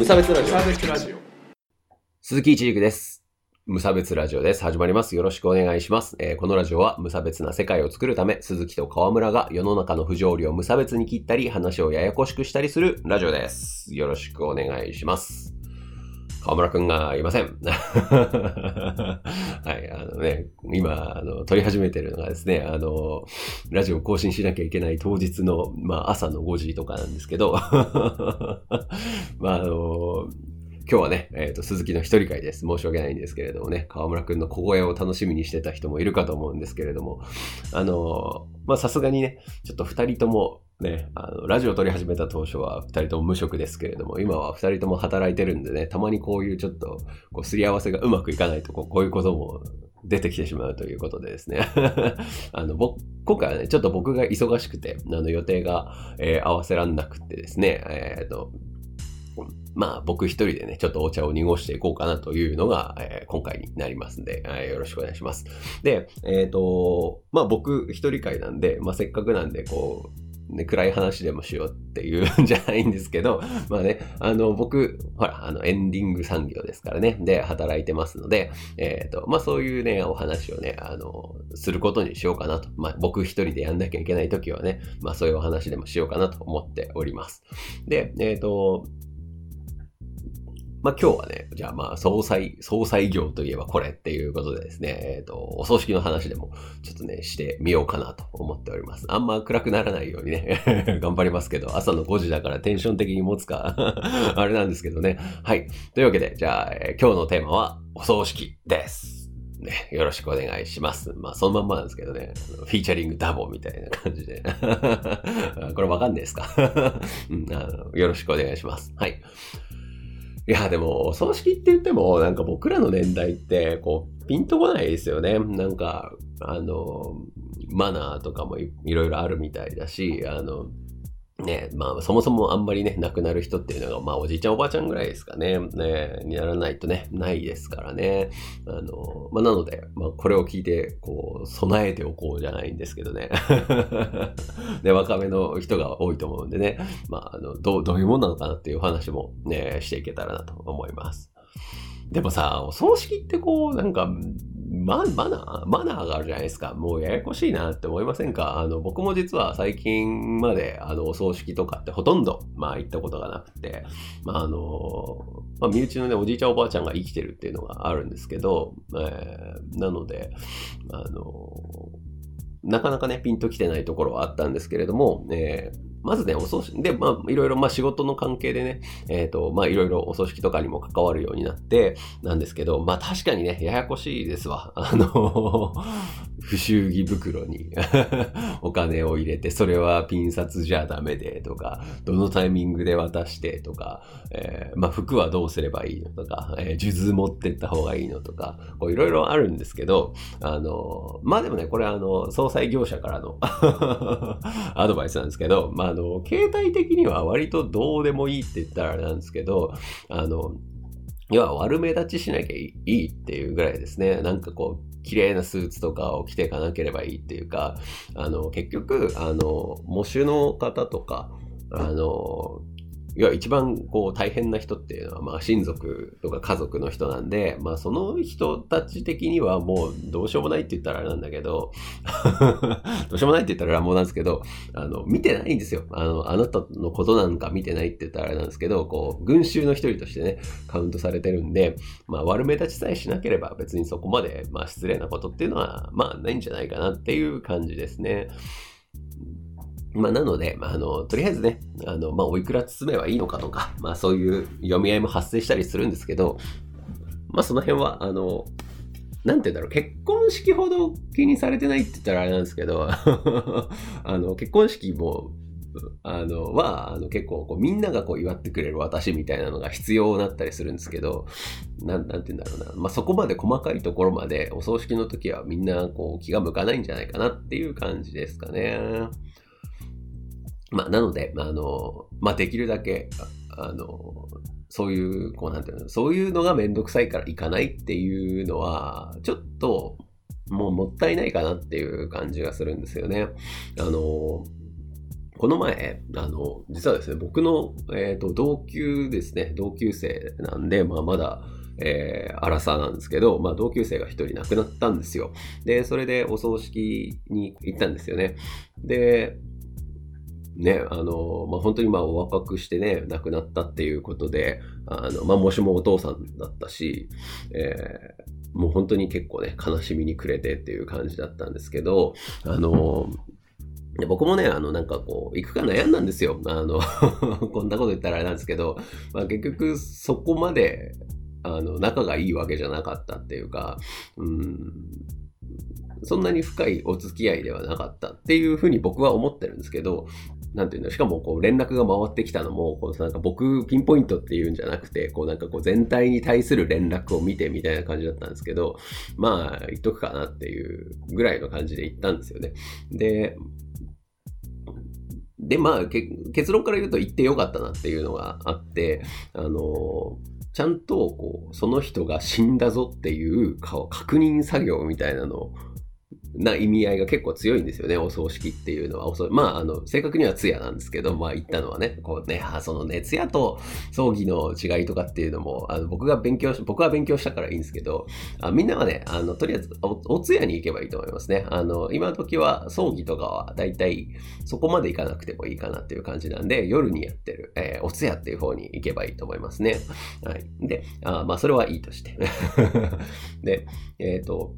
無差別ラジオ無差別ラジオ鈴木一陸です。無差別ラジオです。始まります。よろしくお願いします。えーこのラジオは無差別な世界を作るため、鈴木と河村が世の中の不条理を無差別に切ったり、話をややこしくしたりするラジオです。よろしくお願いします。川村くんがいません。はい、あのね、今、あの、撮り始めてるのがですね、あの、ラジオ更新しなきゃいけない当日の、まあ、朝の5時とかなんですけど、まあ、あの、今日はね、えっ、と、鈴木の一人会です。申し訳ないんですけれどもね、河村くんの小声を楽しみにしてた人もいるかと思うんですけれども、あの、まあ、さすがにね、ちょっと二人ともね、あの、ラジオ撮り始めた当初は二人とも無職ですけれども、今は二人とも働いてるんでね、たまにこういうちょっと、こう、すり合わせがうまくいかないと、こうこういうことも出てきてしまうということでですね。あの、僕、今回はね、ちょっと僕が忙しくて、あの、予定が、えー合わせらんなくてですね、えっ、と、まあ僕一人でね、ちょっとお茶を濁していこうかなというのが、えー今回になりますんで、えーよろしくお願いします。で、えっ、と、まあ僕一人会なんで、まあせっかくなんで、こう、ね、暗い話でもしようっていうんじゃないんですけど、まあね、あの、僕、ほら、あの、エンディング産業ですからね、で、働いてますので、えっ、と、まあそういうね、お話をね、あの、することにしようかなと。まあ僕一人でやんなきゃいけない時はね、まあそういうお話でもしようかなと思っております。で、えっ、と、まあ、今日はね、じゃあまあ、総裁、総裁業といえばこれっていうことでですね、えっ、と、お葬式の話でもちょっとね、してみようかなと思っております。あんま暗くならないようにね、頑張りますけど、朝の5時だからテンション的に持つか、あれなんですけどね。はい。というわけで、じゃあ、えー今日のテーマは、お葬式です。ね、よろしくお願いします。まあ、そのまんまなんですけどね、フィーチャリングダボみたいな感じで。これわかんないですか、うんよろしくお願いします。はい。いや、でも、お葬式って言っても、なんか僕らの年代って、こう、ピンとこないですよね。なんか、あの、マナーとかもいいろいろあるみたいだし、あの、ね、まあ、そもそもあんまりね、亡くなる人っていうのが、まあ、おじいちゃんおばあちゃんぐらいですかね、ね、にならないとね、ないですからね。あの、まあ、なので、まあ、これを聞いて、こう、備えておこうじゃないんですけどね。で、若めの人が多いと思うんでね、まあ、あの、どう、どういうもんなのかなっていう話もね、していけたらなと思います。でもさ、お葬式ってこう、なんか、ま、マナーマナーがあるじゃないですか。もうややこしいなって思いませんか？あの、僕も実は最近まで、あの、お葬式とかってほとんど、まあ、行ったことがなくて、まあ、あの、まあ、身内のね、おじいちゃんおばあちゃんが生きてるっていうのがあるんですけど、えーなので、あの、なかなかね、ピンときてないところはあったんですけれども、えーまずね、お葬式、で、まあ、いろいろ、まあ、仕事の関係でね、えっ、と、まあ、いろいろお葬式とかにも関わるようになって、なんですけど、まあ、確かにね、ややこしいですわ。あの、不祝儀袋に お金を入れて、それはピン札じゃダメで、とか、どのタイミングで渡して、とか、えーまあ、服はどうすればいいのとか、えー、数珠持ってった方がいいのとか、こういろいろあるんですけど、あの、まあでもね、これあの、総裁業者からの アドバイスなんですけど、まああの、携帯的には割とどうでもいいって言ったらあれなんですけど、あの、要は悪目立ちしなきゃいいっていうぐらいですね。なんかこう、綺麗なスーツとかを着ていかなければいいっていうか、あの、結局、あの、喪主の方とか、あの、要は一番こう大変な人っていうのはまあ親族とか家族の人なんで、まあその人たち的にはもうどうしようもないって言ったらあれなんだけど、どうしようもないって言ったら乱暴なんですけど、あの、見てないんですよ。あの、あなたのことなんか見てないって言ったらあれなんですけど、こう、群衆の一人としてね、カウントされてるんで、まあ悪目立ちさえしなければ別にそこまで、まあ失礼なことっていうのは、まあないんじゃないかなっていう感じですね。まあ、なので、まあ、あの、とりあえずね、あの、まあ、おいくら包めばいいのかとか、まあ、そういう読み合いも発生したりするんですけど、まあ、その辺は、あの、なんて言うんだろう、結婚式ほど気にされてないって言ったらあれなんですけど、あの、結婚式も、あの、は、あの、結構、こう、みんながこう、祝ってくれる私みたいなのが必要だったりするんですけど、なん、なんて言うんだろうな。まあ、そこまで細かいところまで、お葬式の時はみんな、こう、気が向かないんじゃないかなっていう感じですかね。まあ、なので、まあの、まあ、できるだけ、あの、そういう、こうなんていうの、そういうのがめんどくさいから行かないっていうのは、ちょっと、もうもったいないかなっていう感じがするんですよね。あの、この前、あの、実はですね、僕の、えっ、ー、と、同級ですね、同級生なんで、まあ、まだ、えー、荒さなんですけど、まあ、同級生が一人亡くなったんですよ。で、それでお葬式に行ったんですよね。で、ね、あの、まあ、本当にまあお若くしてね、亡くなったっていうことで、あの、まあ、もしもお父さんだったし、えー、もう本当に結構ね、悲しみに暮れてっていう感じだったんですけど、あの、僕もね、あの、なんかこう、行くか悩んだんですよ。あの こんなこと言ったらあれなんですけど、まあ、結局そこまで、あの、仲がいいわけじゃなかったっていうか、うん、そんなに深いお付き合いではなかったっていうふうに僕は思ってるんですけど、なんていうの、しかもこう連絡が回ってきたのも、こうなんか僕ピンポイントっていうんじゃなくて、こうなんかこう全体に対する連絡を見てみたいな感じだったんですけど、まあ言っとくかなっていうぐらいの感じで言ったんですよね。で、で、まあ、結論から言うと言ってよかったなっていうのがあって、あのちゃんと、こう、その人が死んだぞっていう確認作業みたいなのをな意味合いが結構強いんですよね、お葬式っていうのは。まあ、あの、正確には通夜なんですけど、まあ言ったのはね、こうね、そのね、通夜と葬儀の違いとかっていうのも、あの僕が勉強し、僕は勉強したからいいんですけど、あみんなはね、あの、とりあえずお、お通夜に行けばいいと思いますね。あの、今時は葬儀とかは大体そこまで行かなくてもいいかなっていう感じなんで、夜にやってる、えー、お通夜っていう方に行けばいいと思いますね。はい。で、あまあ、それはいいとして。で、えっ、ー、と、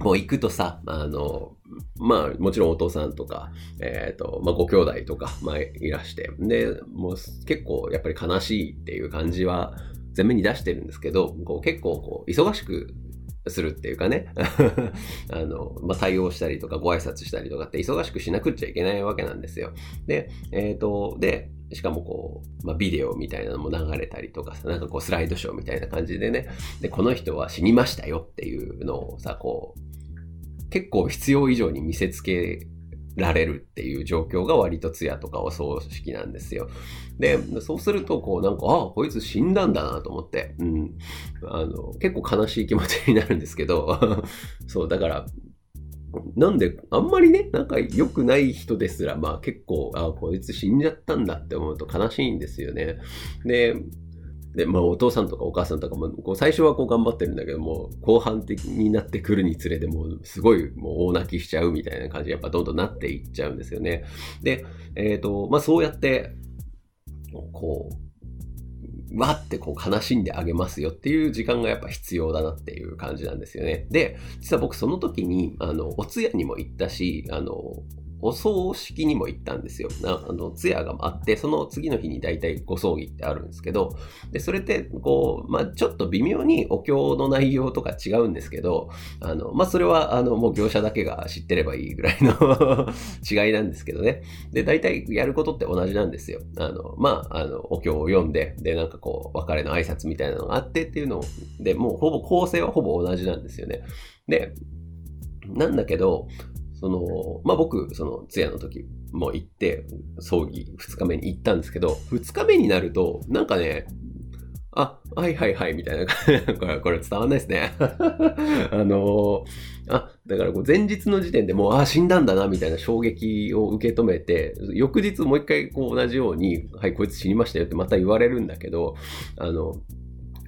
もう行くとさ、あの、まあ、もちろんお父さんとか、えっ、ー、と、まあ、ご兄弟とか、まあ、いらして、で、もう結構やっぱり悲しいっていう感じは前面に出してるんですけど、こう結構こう、忙しくするっていうかね あの、まあ、対応したりとかご挨拶したりとかって忙しくしなくっちゃいけないわけなんですよ。で、えっ、ー、と、で、しかもこう、まあ、ビデオみたいなのも流れたりとかさ、なんかこうスライドショーみたいな感じでね、で、この人は死にましたよっていうのをさ、こう、結構必要以上に見せつけられるっていう状況が割と通夜とかお葬式なんですよ。で、そうすると、こうなんか、ああ、こいつ死んだんだなと思って、うん。あの、結構悲しい気持ちになるんですけど、そう、だから、なんで、あんまりね、なんか良くない人ですら、まあ結構、ああ、こいつ死んじゃったんだって思うと悲しいんですよね。で、で、まあ、お父さんとかお母さんとかも、こう最初はこう頑張ってるんだけども、後半的になってくるにつれて、もうすごいもう大泣きしちゃうみたいな感じで、やっぱどんどんなっていっちゃうんですよね。で、えっ、ー、と、まあ、そうやって、こう、わってこう悲しんであげますよっていう時間がやっぱ必要だなっていう感じなんですよね。で、実は僕その時に、あの、お通夜にも行ったし、あの、お葬式にも行ったんですよ。あの、通夜があって、その次の日に大体ご葬儀ってあるんですけど、で、それって、こう、まあちょっと微妙にお経の内容とか違うんですけど、あの、まあそれは、あの、もう業者だけが知ってればいいぐらいの 違いなんですけどね。で、大体やることって同じなんですよ。あの、まあ、あの、お経を読んで、で、なんかこう、別れの挨拶みたいなのがあってっていうのをで、もうほぼ構成はほぼ同じなんですよね。で、なんだけど、その、まあ、僕、その、通夜の時も行って、葬儀2日目に行ったんですけど、2日目になると、なんかね、あ、はいはいはい、みたいな。これ、これ伝わんないですね。あのあ、だからこう前日の時点でもう、あ、死んだんだな、みたいな衝撃を受け止めて、翌日もう一回こう同じように、はい、こいつ死にましたよってまた言われるんだけど、あの、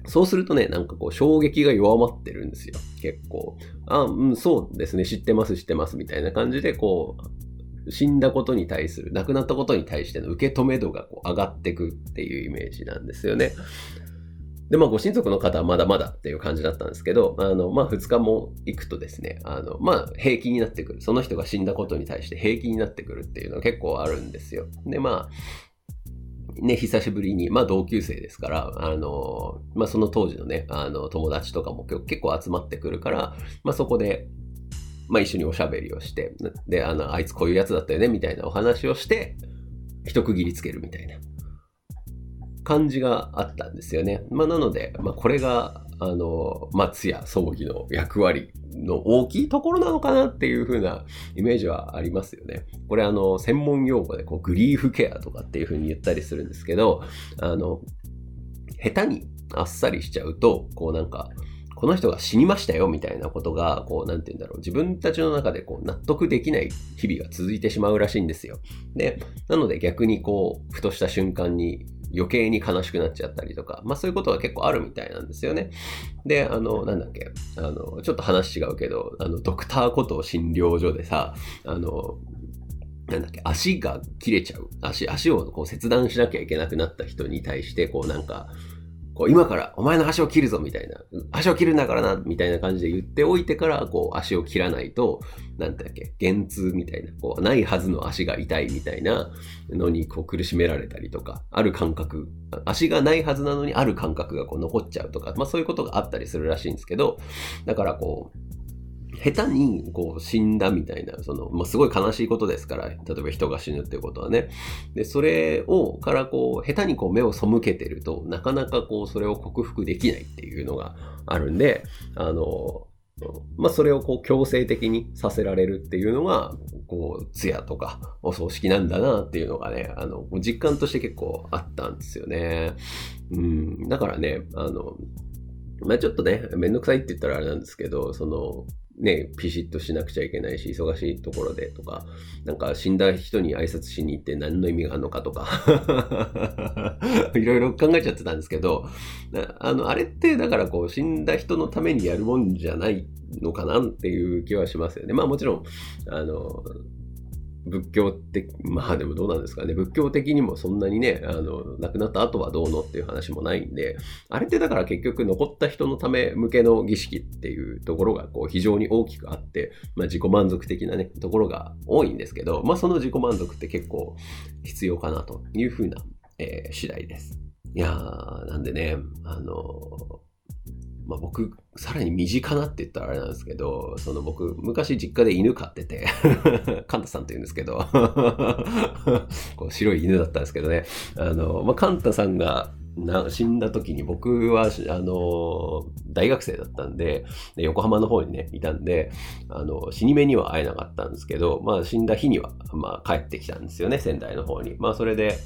そうするとね、なんかこう、衝撃が弱まってるんですよ。結構。あ、うん、そうですね、知ってます、知ってます、みたいな感じで、こう、死んだことに対する、亡くなったことに対しての受け止め度がこう上がってくっていうイメージなんですよね。で、まあ、ご親族の方はまだまだっていう感じだったんですけど、あの、まあ、2日も行くとですね、あの、まあ、平気になってくる。その人が死んだことに対して平気になってくるっていうのは結構あるんですよ。で、まあ、ね、久しぶりに、まあ同級生ですから、あの、まあその当時のね、あの友達とかも結構集まってくるから、まあそこで、まあ一緒におしゃべりをして、で、あの、あいつこういうやつだったよね、みたいなお話をして、一区切りつけるみたいな感じがあったんですよね。まあなので、まあこれが、あの、まあ通夜、葬儀の役割の大きいところなのかなっていう風なイメージはありますよね。これあの、専門用語でこうグリーフケアとかっていう風に言ったりするんですけど、あの、下手にあっさりしちゃうと、こうなんか、この人が死にましたよみたいなことが、こう、なんて言うんだろう、自分たちの中でこう納得できない日々が続いてしまうらしいんですよ。で、なので逆にこう、ふとした瞬間に余計に悲しくなっちゃったりとか、まあそういうことが結構あるみたいなんですよね。で、あの、なんだっけ、あの、ちょっと話違うけど、あの、ドクターこと診療所でさ、あの、なんだっけ、足が切れちゃう。足、足をこう切断しなきゃいけなくなった人に対して、こうなんか、こう今からお前の足を切るぞみたいな、足を切るんだからな、みたいな感じで言っておいてから、こう足を切らないと、なんだっけ、幻痛みたいな、こうないはずの足が痛いみたいなのにこう苦しめられたりとか、ある感覚、足がないはずなのにある感覚がこう残っちゃうとか、まあそういうことがあったりするらしいんですけど、だからこう、下手にこう死んだみたいな、その、まあ、すごい悲しいことですから、例えば人が死ぬっていうことはね。で、それを、からこう、下手にこう目を背けてると、なかなかこう、それを克服できないっていうのがあるんで、あの、まあ、それをこう強制的にさせられるっていうのが、こう、通夜とかお葬式なんだなっていうのがね、あの、実感として結構あったんですよね。うん、だからね、あの、まあちょっとね、めんどくさいって言ったらあれなんですけど、その、ね、ピシッとしなくちゃいけないし、忙しいところでとか、なんか死んだ人に挨拶しに行って何の意味があるのかとか いろいろ考えちゃってたんですけど、あの、あれってだからこう死んだ人のためにやるもんじゃないのかなっていう気はしますよね。まあもちろん、あの、仏教的、まあでもどうなんですかね、仏教的にもそんなにね、あの、亡くなった後はどうのっていう話もないんで、あれってだから結局残った人のため向けの儀式っていうところがこう非常に大きくあって、まあ自己満足的なね、ところが多いんですけど、まあその自己満足って結構必要かなというふうな、えー、次第です。いやー、なんでね、あのまあ、僕、さらに身近なって言ったらあれなんですけど、その僕、昔実家で犬飼ってて カンタさんって言うんですけど こう白い犬だったんですけどね、あの、まあ、カンタさんがな死んだ時に僕は、あの、大学生だったんでで、横浜の方にね、いたんで、あの、死に目には会えなかったんですけど、まあ死んだ日には、まあ帰ってきたんですよね、仙台の方に。まあそれで、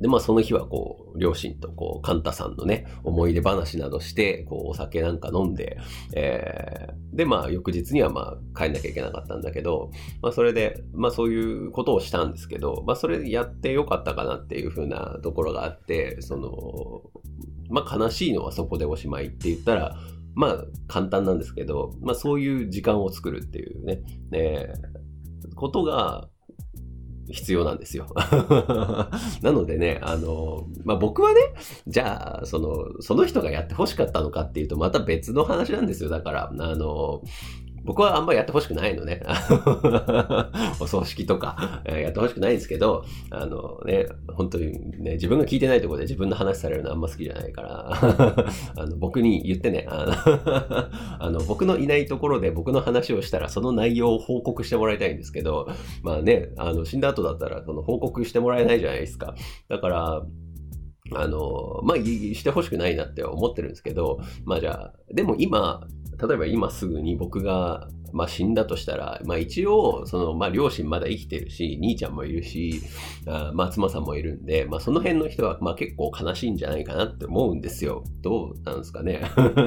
で、まあその日はこう、両親とこう、カンタさんのね、思い出話などして、こう、お酒なんか飲んで、えー、で、まあ翌日にはまあ帰んなきゃいけなかったんだけど、まあそれで、まあそういうことをしたんですけど、まあそれやってよかったかなっていうふうなところがあって、その、まあ悲しいのはそこでおしまいって言ったら、まあ簡単なんですけど、まあそういう時間を作るっていうね、えー、ことが、必要なんですよ。なのでね、あの、まあ、僕はね、じゃあ、その、その人がやって欲しかったのかっていうと、また別の話なんですよ。だから、あの、僕はあんまりやってほしくないのね。お葬式とか、やってほしくないんですけど、あのね、本当にね、自分が聞いてないところで自分の話されるのあんま好きじゃないから、あの僕に言ってねあのあの、僕のいないところで僕の話をしたらその内容を報告してもらいたいんですけど、まあね、あの死んだ後だったらその報告してもらえないじゃないですか。だから、あの、まあ、してほしくないなって思ってるんですけど、まあじゃあ、でも今、例えば今すぐに僕が、まあ、死んだとしたら、まあ、一応、その、まあ、両親まだ生きてるし、兄ちゃんもいるし、あまあ、妻さんもいるんで、まあ、その辺の人は、まあ、結構悲しいんじゃないかなって思うんですよ。どうなんですかね。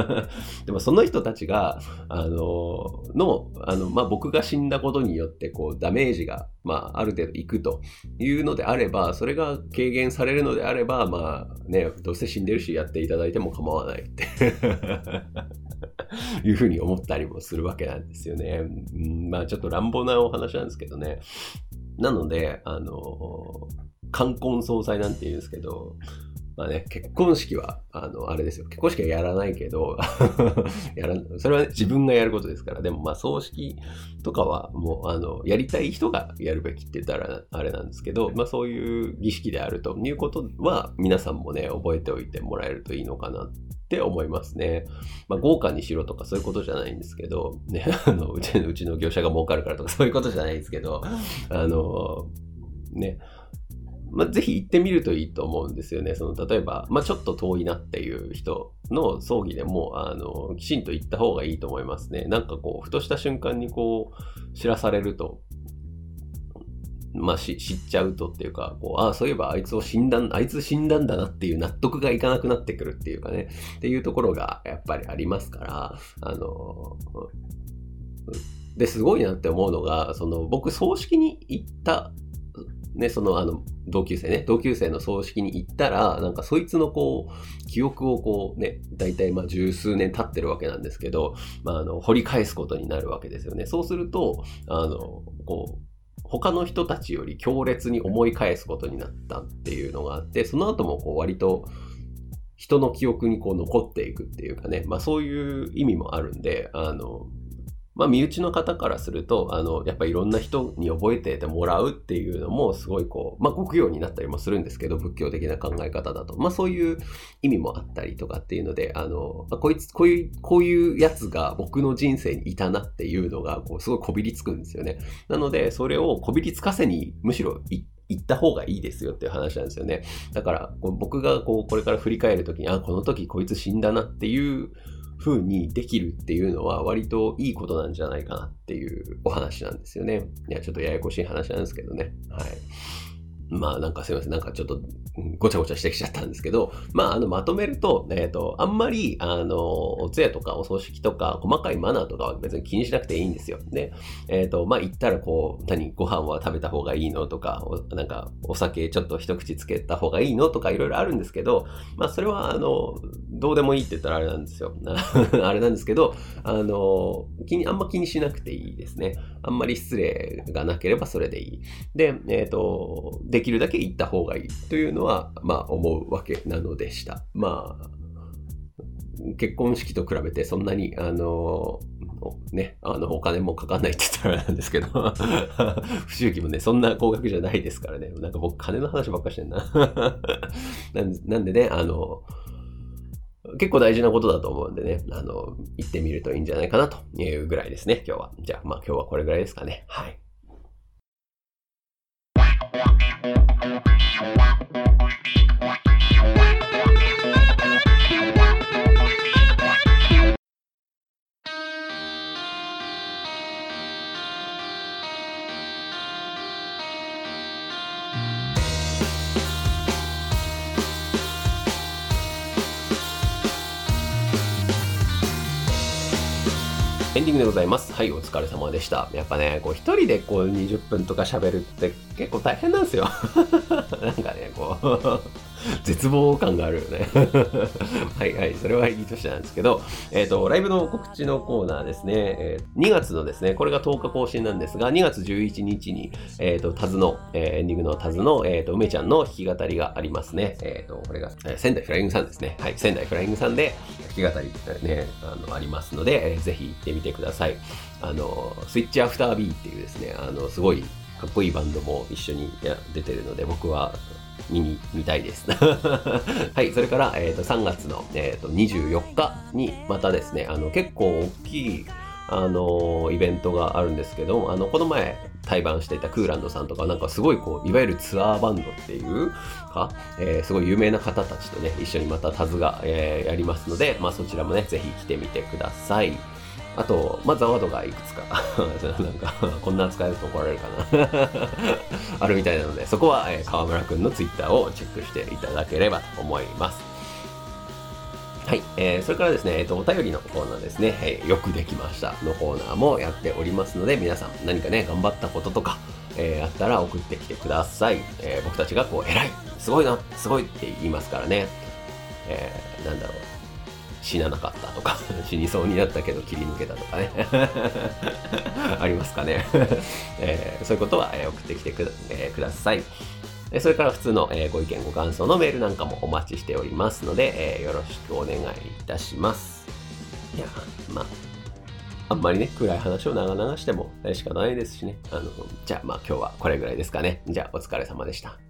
でも、その人たちが、あの、の、あの、まあ、僕が死んだことによって、こう、ダメージが、まあ、ある程度いくというのであれば、それが軽減されるのであれば、まあ、ね、どうせ死んでるし、やっていただいても構わないって いうふうに思ったりもするわけなんですよね。うん、まあちょっと乱暴なお話なんですけどね。なので、あの、冠婚葬祭なんて言うんですけど、まあね、結婚式は、あの、あれですよ。結婚式はやらないけど、やら、それは、ね、自分がやることですから。でも、まあ、葬式とかは、もう、あの、やりたい人がやるべきって言ったら、あれなんですけど、まあ、そういう儀式であるということは、皆さんもね、覚えておいてもらえるといいのかなって思いますね。まあ、豪華にしろとかそういうことじゃないんですけど、ね、あの、うちのうちの業者が儲かるからとかそういうことじゃないんですけど、あの、ね、まあ、ぜひ行ってみるといいと思うんですよね。その、例えば、まあ、ちょっと遠いなっていう人の葬儀でも、あの、きちんと行った方がいいと思いますね。なんかこう、ふとした瞬間にこう、知らされると、まあ、知っちゃうとっていうか、こう、ああ、そういえばあいつを死んだん、あいつ死んだんだなっていう納得がいかなくなってくるっていうかね、っていうところがやっぱりありますから、あの、うんで、すごいなって思うのが、その、僕、葬式に行ったね、そのあの同級生ね、同級生の葬式に行ったら、なんかそいつのこう、記憶をこうね、大体まあ十数年経ってるわけなんですけど、まああの、掘り返すことになるわけですよね。そうすると、あの、こう、他の人たちより強烈に思い返すことになったっていうのがあって、その後もこう割と人の記憶にこう残っていくっていうかね、まあそういう意味もあるんで、あの、まあ、身内の方からすると、あの、やっぱいろんな人に覚えててもらうっていうのも、すごいこう、まあ、国用になったりもするんですけど、仏教的な考え方だと。まあ、そういう意味もあったりとかっていうので、あの、まあ、こいつ、こういう、こういうやつが僕の人生にいたなっていうのが、こう、すごいこびりつくんですよね。なので、それをこびりつかせに、むしろ行った方がいいですよっていう話なんですよね。だから、僕がこう、これから振り返るときに、あ、この時こいつ死んだなっていう、風にできるっていうのは割といいことなんじゃないかなっていうお話なんですよね。いや、ちょっとややこしい話なんですけどね。はい。まあなんかすいません。なんかちょっとごちゃごちゃしてきちゃったんですけど、まああのまとめると、えっ、ー、と、あんまり、あの、お通夜とかお葬式とか細かいマナーとかは別に気にしなくていいんですよ。で、えっ、ー、と、まあ行ったらこう、何、ご飯は食べた方がいいのとか、なんかお酒ちょっと一口つけた方がいいのとかいろいろあるんですけど、まあそれはあの、どうでもいいって言ったらあれなんですよ。あれなんですけど、あの、気に、あんま気にしなくていいですね。あんまり失礼がなければそれでいい。で、えっ、ー、と、できるだけ行った方がいいというのは、まあ思うわけなのでした。まあ、結婚式と比べてそんなに、あの、ね、あの、お金もかかんないって言ったらなんですけど 不祝儀もね、そんな高額じゃないですからね。なんか僕、金の話ばっかしてんな なんでね、あの、結構大事なことだと思うんでね、あの、行ってみるといいんじゃないかなというぐらいですね、今日は。じゃあ、まあ今日はこれぐらいですかね。はい。Música エンディングでございます。はい、お疲れ様でした。やっぱね、こう一人でこう20分とか喋るって結構大変なんですよ。なんかね、こう絶望感があるよね はいはい、それはいいとしてなんですけど、えっ、ー、と、ライブの告知のコーナーですね、えー、2月のですね、これが10日更新なんですが、2月11日に、えっ、ー、と、タズの、えー、エンディングのタズの、えっ、と、梅ちゃんの弾き語りがありますね。えっ、と、これが、え仙台フライングさんですね。はい、仙台フライングさんで弾き語りね、あの、ありますので、えー、ぜひ行ってみてください。あの、スイッチアフタービーっていうですね、あの、すごいかっこいいバンドも一緒に出てるので、僕は見に、見たいです。はい、それから、えっ、ー、と、3月の、えっ、ー、と、24日に、またですね、あの、結構大きい、あのイベントがあるんですけど、あの、この前、対バンしていたクーランドさんとか、なんかすごいこう、いわゆるツアーバンドっていうか、えー、すごい有名な方たちとね、一緒にまたタズが、えー、やりますので、まあそちらもね、ぜひ来てみてください。あと、まあ、ザワードがいくつか なんかこんな扱いだと怒られるかな あるみたいなので、そこは、えー、河村くんのツイッターをチェックしていただければと思います。はい、えー、それからですね、えっ、ー、と、お便りのコーナーですね、えー、よくできましたのコーナーもやっておりますので、皆さん何かね、頑張ったこととか、えー、あったら送ってきてください。えー、僕たちがこう、偉いすごいなすごいって言いますからね。えー、なんだろう。死ななかったとか 死にそうになったけど切り抜けたとかね ありますかね えー、そういうことは、え送ってきてく,、えー、ください。それから普通の、えご意見ご感想のメールなんかもお待ちしておりますので、えよろしくお願いいたします。いや、まあ、あんまりね、暗い話を長々しても仕方ないですしね。あの、じゃあまあ今日はこれぐらいですかね。じゃあお疲れ様でした。